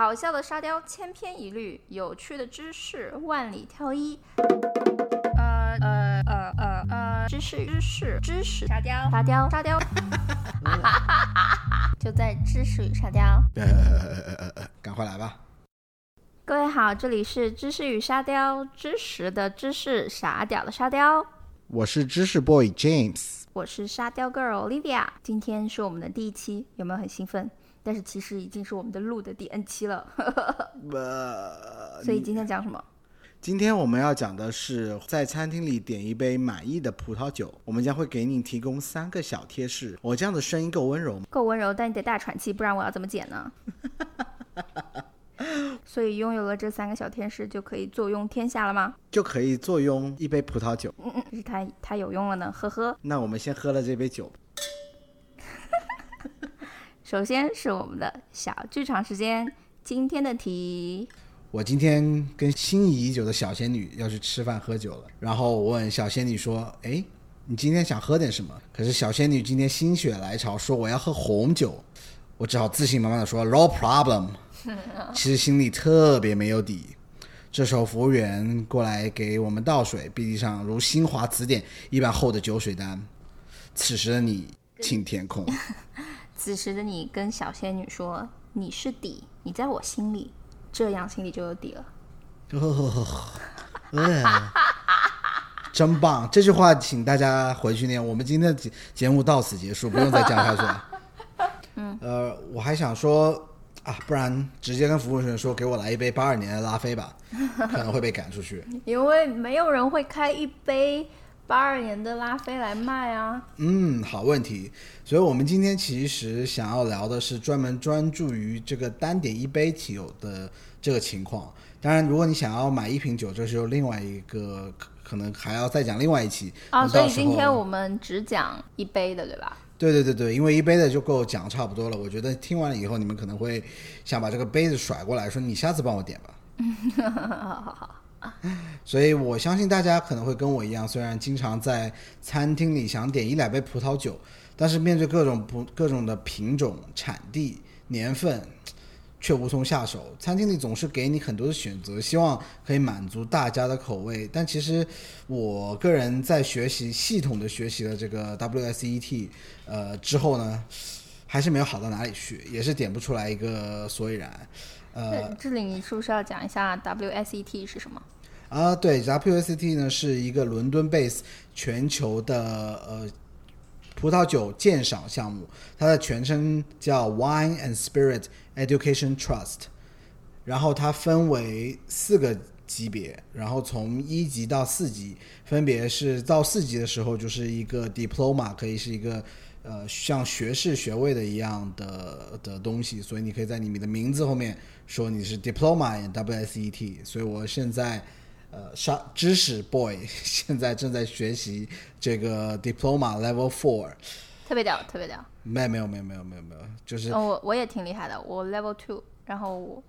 好笑的沙雕千篇一律，有趣的知识万里挑一。呃呃呃呃呃，知识知识知识沙雕沙雕沙雕，就在知识与沙雕。呃呃呃呃，赶快来吧！各位好，这里是知识与沙雕，知识的知识，傻屌的沙雕。我是知识 boy James，我是沙雕 girl Olivia。今天是我们的第一期，有没有很兴奋？但是其实已经是我们的录的第 N 期了，呃，所以今天讲什么？今天我们要讲的是在餐厅里点一杯满意的葡萄酒，我们将会给你提供三个小贴士。我这样的声音够温柔吗？够温柔，但你得大喘气，不然我要怎么剪呢？所以拥有了这三个小贴士，就可以坐拥天下了吗？就可以坐拥一杯葡萄酒。嗯嗯，是太太有用了呢，呵呵。那我们先喝了这杯酒，首先是我们的小剧场时间，今天的题，我今天跟心仪已久的小仙女要去吃饭喝酒了，然后我问小仙女说：“哎，你今天想喝点什么？”可是小仙女今天心血来潮说我要喝红酒，我只好自信满满的说 “No problem”，其实心里特别没有底。这时候服务员过来给我们倒水，壁上如新华词典一般厚的酒水单。此时的你请填空。此时的你跟小仙女说：“你是底，你在我心里，这样心里就有底了。呃真棒！这句话请大家回去念。我们今天的节节目到此结束，不用再讲下去了。嗯，呃，我还想说啊，不然直接跟服务员说，给我来一杯八二年的拉菲吧，可能会被赶出去。因为没有人会开一杯八二年的拉菲来卖啊。嗯，好问题。所以我们今天其实想要聊的是专门专注于这个单点一杯酒的这个情况。当然，如果你想要买一瓶酒，这是有另外一个可可能还要再讲另外一期。啊，所以今天我们只讲一杯的，对吧？对对对对，因为一杯的就够讲差不多了。我觉得听完了以后，你们可能会想把这个杯子甩过来，说你下次帮我点吧。好好好，所以我相信大家可能会跟我一样，虽然经常在餐厅里想点一两杯葡萄酒，但是面对各种不各种的品种、产地、年份，却无从下手。餐厅里总是给你很多的选择，希望可以满足大家的口味。但其实我个人在学习系统的学习了这个 WSET，呃之后呢，还是没有好到哪里去，也是点不出来一个所以然。呃，这这里你是不是要讲一下 WSET 是什么？啊，对，WSET 呢是一个伦敦 base 全球的呃葡萄酒鉴赏项目，它的全称叫 Wine and Spirit Education Trust，然后它分为四个级别，然后从一级到四级，分别是到四级的时候就是一个 diploma，可以是一个呃像学士学位的一样的的东西，所以你可以在你的名字后面说你是 diploma in WSET，所以我现在。呃，沙知识 boy 现在正在学习这个 diploma level four，特别屌，特别屌。没有没有没有没有没有没有，就是哦，我我也挺厉害的，我 level two，然后我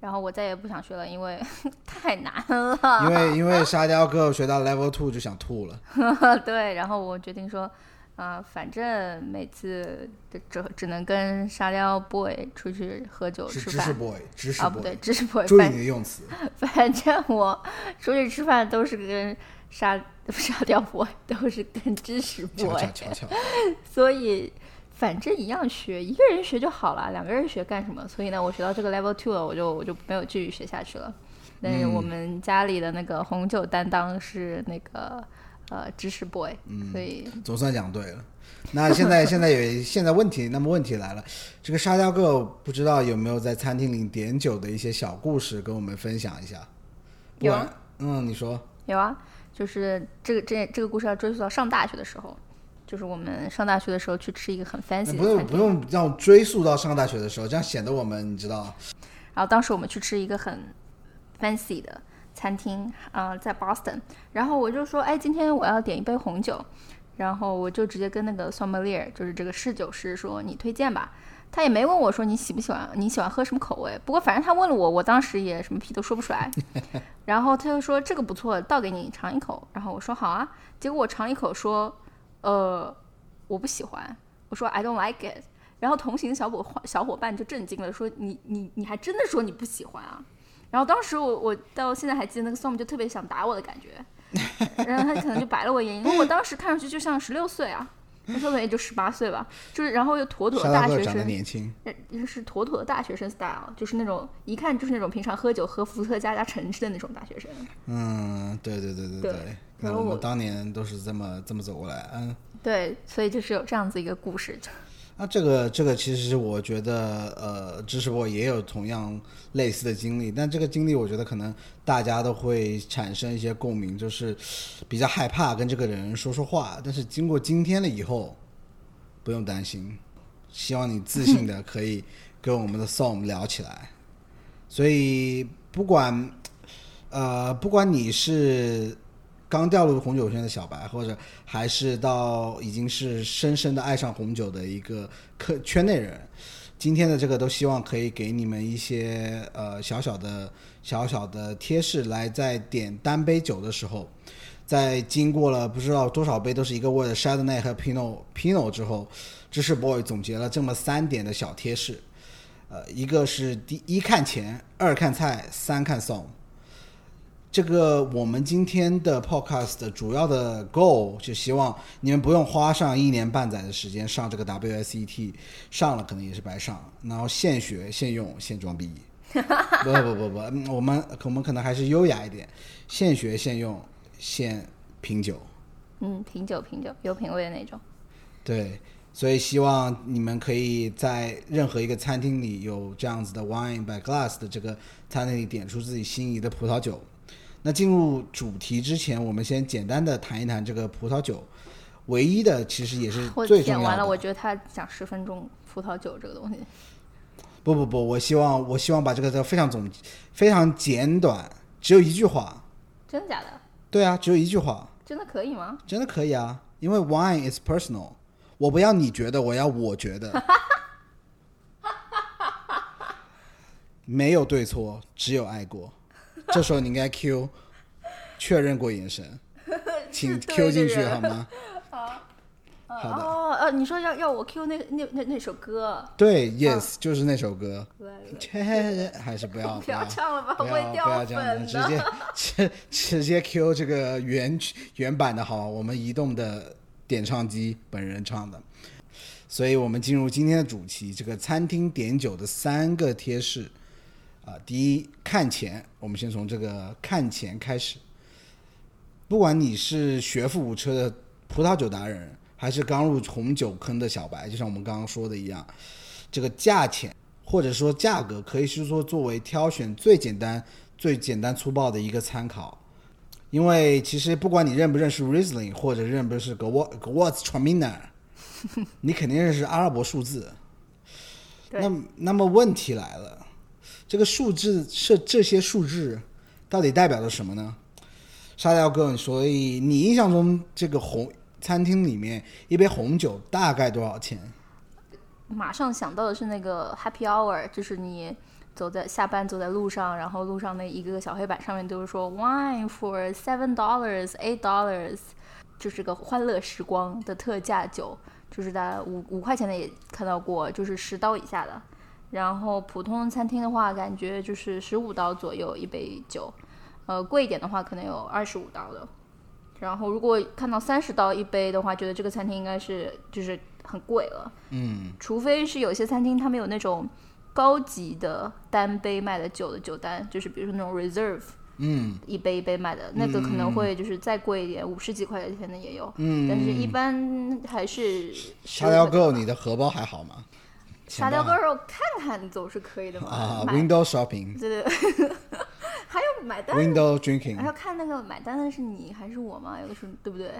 然后我再也不想学了，因为 太难了。因为因为沙雕哥学到 level two 就想吐了，对，然后我决定说，啊、反正每次只只只能跟沙雕 boy 出去喝酒吃饭知识饭。boy 知识啊，不对，知识 boy，注意反你的用词。反正我出去吃饭都是跟沙 沙雕 boy，都是跟知识 boy，瞧瞧瞧，所以反正一样学，一个人学就好了，两个人学干什么？所以呢，我学到这个 level two 了，我就我就没有继续学下去了。但是我们家里的那个红酒担当是那个呃知识 boy，、所以总算讲对了。那现在现在有现在问题，那么问题来了，这个沙雕哥不知道有没有在餐厅里点酒的一些小故事跟我们分享一下？有啊，嗯，你说。有啊，就是这个这这个故事要追溯到上大学的时候，就是我们上大学的时候去吃一个很 fancy 的不用，不用让追溯到上大学的时候，这样显得我们你知道，然后当时我们去吃一个很 fancy 的餐厅，呃，在 Boston。然后我就说，哎，今天我要点一杯红酒。然后我就直接跟那个 sommelier，就是这个侍酒师说，你推荐吧。他也没问我说你喜不喜欢，你喜欢喝什么口味。不过反正他问了我，我当时也什么屁都说不出来。然后他就说这个不错，倒给你尝一口。然后我说好啊。结果我尝一口说，呃，我不喜欢。我说 I don't like it。然后同行小伙小伙伴就震惊了，说你你你还真的说你不喜欢啊？然后当时我我到现在还记得那个 Storm 就特别想打我的感觉，然后他可能就白了我一眼，因为我当时看上去就像十六岁啊，那时候也就十八岁吧，就是然后又妥妥的大学生，年轻，就是妥妥的大学生 style，就是那种一看就是那种平常喝酒喝伏特加加橙汁的那种大学生。嗯，对对对对对然后我我们当年都是这么这么走过来，嗯。对，所以就是有这样子一个故事。那这个这个其实我觉得，呃，知识我也有同样类似的经历，但这个经历我觉得可能大家都会产生一些共鸣，就是比较害怕跟这个人说说话，但是经过今天了以后，不用担心，希望你自信的可以跟我们的 Song 聊起来。所以不管呃不管你是刚掉入红酒圈的小白，或者还是到已经是深深的爱上红酒的一个客圈内人，今天的这个都希望可以给你们一些呃小小的小小的贴士，来在点单杯酒的时候，在经过了不知道多少杯都是一个味的 Chardonnay 和 Pinot Pinot 之后，知识 boy 总结了这么三点的小贴士。呃，一个是第一看钱，二看菜，三看 song。这个我们今天的 podcast 的主要的 goal 就希望你们不用花上一年半载的时间上这个 WSET，上了可能也是白上，然后现学现用现装逼。不不不不，嗯我们我们可能还是优雅一点，现学现用现品酒。嗯，品酒品酒，有品味的那种。对，所以希望你们可以在任何一个餐厅里有这样子的 wine by glass 的这个餐厅里点出自己心仪的葡萄酒。那进入主题之前，我们先简单的谈一谈这个葡萄酒。唯一的其实也是我最重要点完了，我。觉得他讲十分钟葡萄酒这个东西，不不不，我希望我希望把这个非常总非常简短，只有一句话。真的假的？对啊，只有一句话，真的可以吗？真的可以啊，因为 wine is personal。我不要你觉得，我要我觉得。没有对错，只有爱过。这时候你应该 Q 确认过眼神，请 Q 进去好吗？好的，哦呃，你说要要我 Q 那那那那首歌，对，Yes，就是那首歌。对切，还是不要 不要唱了吧，不要不要这样的，直接直直接 Q 这个原原版的好？我们移动的点唱机本人唱的。所以我们进入今天的主题，这个餐厅点酒的三个贴士啊、第一，看钱，我们先从这个看钱开始。不管你是学富五车的葡萄酒达人，还是刚入红酒坑的小白，就像我们刚刚说的一样，这个价钱或者说价格，可以是说作为挑选最简单、最简单粗暴的一个参考。因为其实不管你认不认识 Riesling，或者认不认识 Gewurz Gewurztraminer，你肯定认识阿拉伯数字。那那么问题来了，这个数字是这些数字到底代表着什么呢？沙雕哥，所以你印象中这个红餐厅里面一杯红酒大概多少钱？马上想到的是那个 Happy Hour，就是你走在下班走在路上，然后路上那一个个小黑板上面都是说 Wine for seven dollars, eight dollars，就是个欢乐时光的特价酒，就是大概五五块钱的也看到过，就是十刀以下的。然后普通餐厅的话，感觉就是十五刀左右一杯酒，呃，贵一点的话可能有二十五刀的。然后如果看到三十刀一杯的话，觉得这个餐厅应该是就是很贵了。嗯，除非是有些餐厅他们有那种高级的单杯卖的酒的酒单，就是比如说那种 reserve，嗯，一杯一杯卖的，那个可能会就是再贵一点，五十几块钱的也有。嗯，但是一般还是沙雕哥，15你的荷包还好吗？沙雕哥肉看看总是可以的嘛。啊买，window shopping，window 对对，还有买单，window drinking 还要看那个买单的是你还是我嘛？有的时候对不对？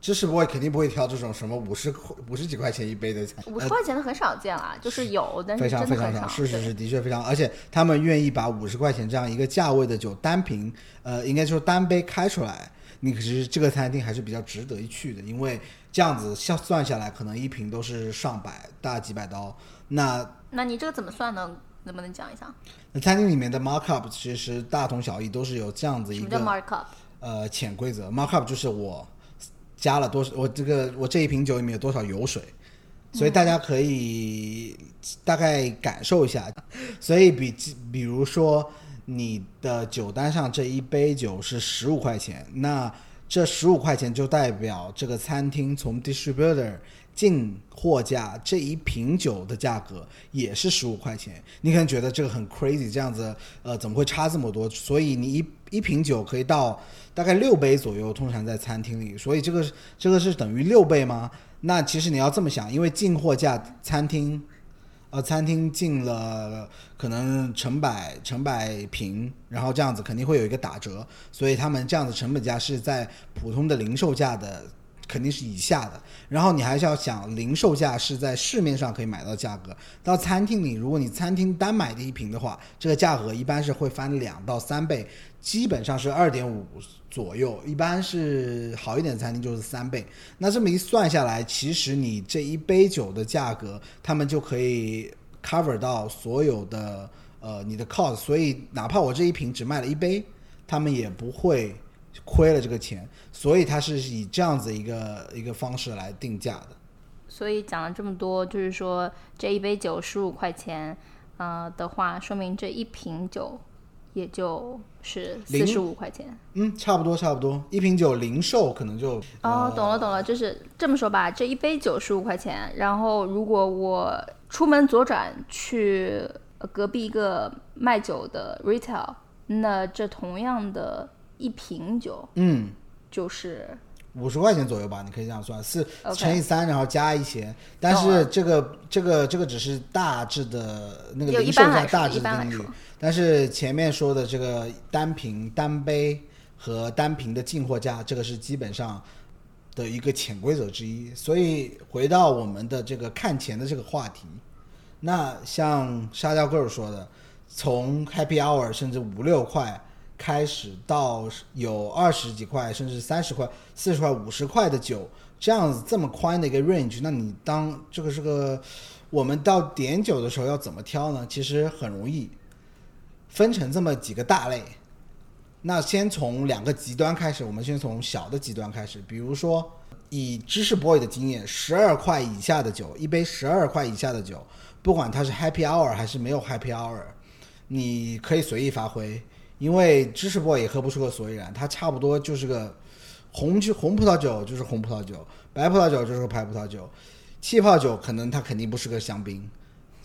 知识 boy 肯定不会挑这种什么五十五十几块钱一杯的餐，五十块钱的很少见啦，就是有，但是真的很常非常少，是是是，的确非常，而且他们愿意把五十块钱这样一个价位的酒单瓶，呃，应该说单杯开出来，你可是这个餐厅还是比较值得一去的，因为这样子算算下来，可能一瓶都是上百大几百刀。那那你这个怎么算呢？能不能讲一下？那餐厅里面的 markup 其实大同小异，都是有这样子一个 markup？呃潜规则。markup 就是我加了多少，我这个我这一瓶酒里面有多少油水，所以大家可以大概感受一下。所以比比如说你的酒单上这一杯酒是十五块钱，那这十五块钱就代表这个餐厅从 distributor 进货价这一瓶酒的价格也是十五块钱。你可能觉得这个很 crazy，这样子呃怎么会差这么多？所以你一一瓶酒可以到大概六杯左右，通常在餐厅里，所以这个这个是等于六倍吗？那其实你要这么想，因为进货价餐厅，呃，餐厅进了可能成百成百平，然后这样子肯定会有一个打折，所以他们这样子成本价是在普通的零售价的肯定是以下的。然后你还是要想，零售价是在市面上可以买到价格，到餐厅里，如果你餐厅单买的一瓶的话，这个价格一般是会翻两到三倍，基本上是二点五左右，一般是好一点的餐厅就是三倍。那这么一算下来，其实你这一杯酒的价格，他们就可以 cover 到所有的呃你的 cost，所以哪怕我这一瓶只卖了一杯，他们也不会亏了这个钱。所以它是以这样子一个一个方式来定价的。所以讲了这么多，就是说这一杯酒十五块钱，呃的话，说明这一瓶酒也就是四十五块钱。嗯，差不多差不多，一瓶酒零售可能就哦，懂了懂了，就是这么说吧，这一杯酒十五块钱，然后如果我出门左转去呃隔壁一个卖酒的 retail，那这同样的一瓶酒嗯就是五十块钱左右吧，你可以这样算，四乘以三，然后加一些。但是这个这个这个只是大致的那个零售价大致的定义，但是前面说的这个单瓶、单杯和单瓶的进货价，这个是基本上的一个潜规则之一。所以回到我们的这个看钱的这个话题，那像沙雕 girl 说的，从 happy hour 甚至五六块开始，到有二十几块，甚至三十块、四十块、五十块的酒，这样子这么宽的一个 range，那你当这个是个我们到点酒的时候要怎么挑呢？其实很容易，分成这么几个大类。那先从两个极端开始，我们先从小的极端开始，比如说以知识 boy 的经验，十二块以下的酒，一杯十二块以下的酒，不管它是 happy hour 还是没有 happy hour，你可以随意发挥，因为知识 boy 也喝不出个所以然，它差不多就是个红酒红葡萄酒就是红葡萄酒，白葡萄酒就是个白葡萄酒，气泡酒可能它肯定不是个香槟，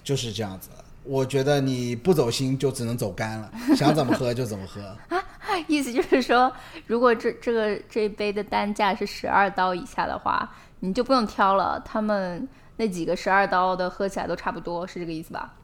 就是这样子。我觉得你不走心就只能走干了，想怎么喝就怎么喝。意思就是说，如果这这个这一杯的单价是十二刀以下的话，你就不用挑了，他们那几个十二刀的喝起来都差不多，是这个意思吧？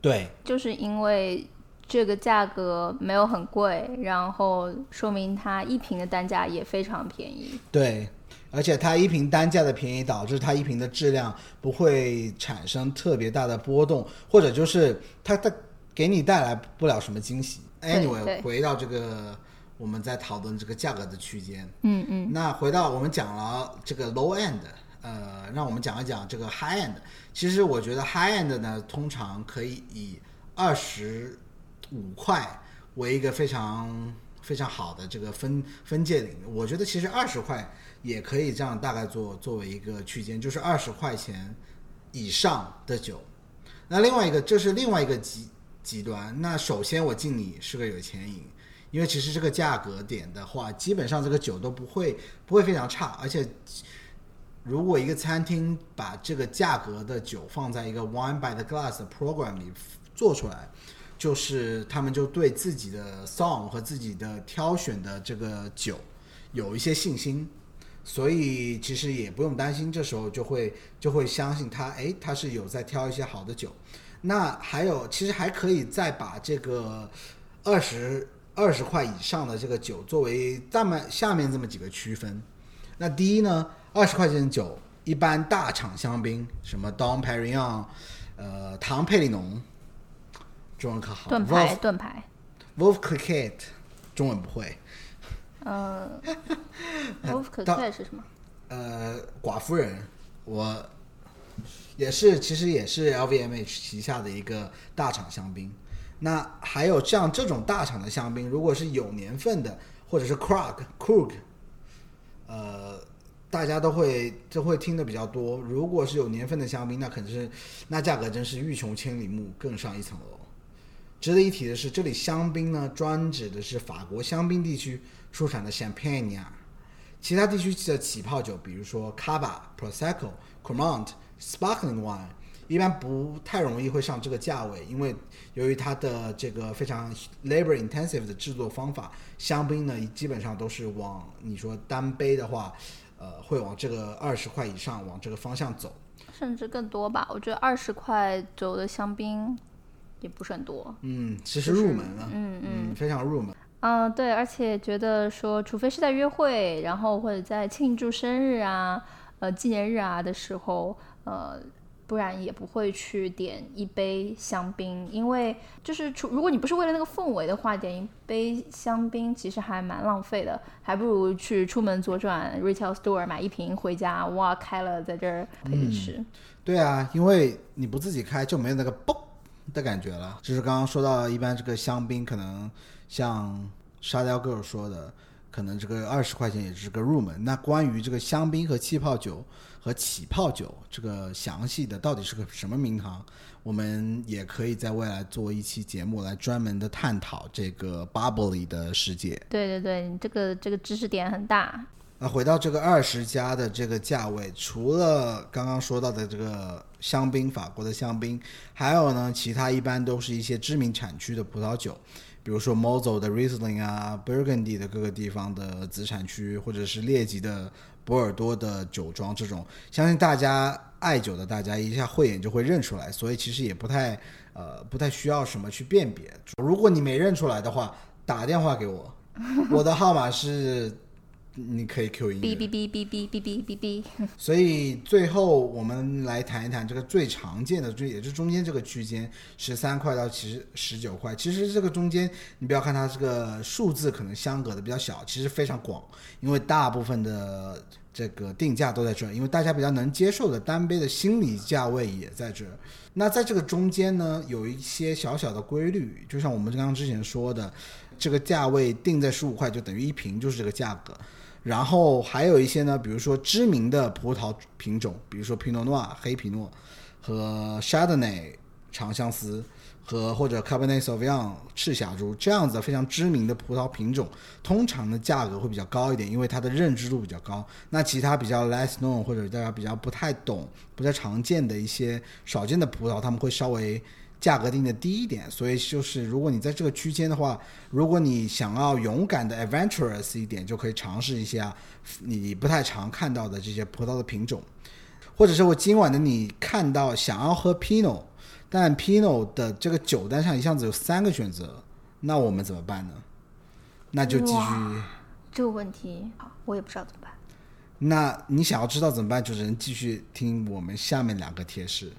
对，就是因为这个价格没有很贵，然后说明它一瓶的单价也非常便宜。对，而且它一瓶单价的便宜，导致它一瓶的质量不会产生特别大的波动，或者就是它它给你带来不了什么惊喜。Anyway，回到这个我们在讨论这个价格的区间，嗯嗯，那回到我们讲了这个 low end，呃，让我们讲一讲这个 high end。其实我觉得 high end 呢，通常可以以二十五块为一个非常非常好的这个分分界点。我觉得其实二十块也可以这样大概做作为一个区间，就是二十块钱以上的酒。那另外一个，这是另外一个极极端。那首先我敬你是个有钱人，因为其实这个价格点的话，基本上这个酒都不会不会非常差，而且如果一个餐厅把这个价格的酒放在一个 wine by the glass 的 program 里做出来，就是他们就对自己的 song 和自己的挑选的这个酒有一些信心，所以其实也不用担心，这时候就会就会相信他，哎，他是有在挑一些好的酒。那还有，其实还可以再把这个二十二十块以上的这个酒作为这么下面这么几个区分。那第一呢，二十块钱的酒，一般大厂香槟，什么 Dom Perignon，呃，唐佩里农，中文可好盾牌盾牌，Wolf Cricket，中文不会。呃 w o l f Cricet 是什么？呃，寡妇人，我也是，其实也是 LVMH 旗下的一个大厂香槟。那还有像这种大厂的香槟，如果是有年份的，或者是 Krug Krug，呃，大家都会都会听的比较多。如果是有年份的香槟，那肯定是那价格真是欲穷千里目，更上一层楼。值得一提的是，这里香槟呢专指的是法国香槟地区出产的 Champagne，其他地区的起泡酒，比如说 Cava、Prosecco、c o r m o n t、Sparkling Wine，一般不太容易会上这个价位，因为由于它的这个非常 labor intensive 的制作方法，香槟呢基本上都是往你说单杯的话，呃，会往这个二十块以上往这个方向走。甚至更多吧。我觉得二十块左右的香槟也不是很多。嗯，其实入门了，嗯嗯，非常入门。嗯，对，而且觉得说，除非是在约会，然后或者在庆祝生日啊、呃纪念日啊的时候，呃，不然也不会去点一杯香槟，因为就是除如果你不是为了那个氛围的话，点一杯香槟其实还蛮浪费的，还不如去出门左转 retail store 买一瓶回家，哇，开了在这儿可以吃。对啊，因为你不自己开就没有那个嘣的感觉了。就是刚刚说到，一般这个香槟可能像沙雕 girl 说的，可能这个二十块钱也是个入门。那关于这个香槟和气泡酒和起泡酒这个详细的到底是个什么名堂，我们也可以在未来做一期节目来专门的探讨这个 bubbly 的世界。对对对，这个这个知识点很大。那回到这个二十加的这个价位，除了刚刚说到的这个香槟，法国的香槟，还有呢，其他一般都是一些知名产区的葡萄酒，比如说 Mozel 的 Riesling 啊，Burgundy 的各个地方的子产区，或者是列级的波尔多的酒庄，这种相信大家爱酒的大家一下慧眼就会认出来，所以其实也不太呃不太需要什么去辨别。如果你没认出来的话，打电话给我，我的号码是。你可以 Q 音哔哔哔哔哔哔哔哔哔。所以最后我们来谈一谈这个最常见的，就也是中间这个区间，十三块到其实十九块。其实这个中间，你不要看它这个数字可能相隔的比较小，其实非常广，因为大部分的这个定价都在这儿，因为大家比较能接受的单杯的心理价位也在这儿。那在这个中间呢，有一些小小的规律，就像我们刚刚之前说的，这个价位定在十五块，就等于一瓶就是这个价格。然后还有一些呢，比如说知名的葡萄品种，比如说皮诺诺黑皮诺和 Chardonnay 长相思和或者 Cabernet Sauvignon 赤霞珠这样子非常知名的葡萄品种，通常的价格会比较高一点，因为它的认知度比较高。那其他比较 less known 或者大家比较不太懂、不太常见的一些少见的葡萄，他们会稍微。价格定的低一点，所以就是如果你在这个区间的话，如果你想要勇敢的 adventurous 一点，就可以尝试一下你不太常看到的这些葡萄的品种，或者是我今晚的你看到想要喝 Pinot，但 Pinot 的这个酒单上一下子有三个选择，那我们怎么办呢？那就继续。这个问题，我也不知道怎么办。那你想要知道怎么办，就只能继续听我们下面两个贴士。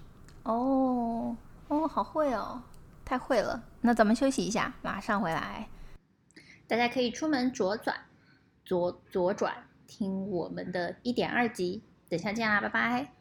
哦。哦，好会哦，太会了。那咱们休息一下，马上回来。大家可以出门左转，左左转，听我们的一点二集。等下见啦，拜拜。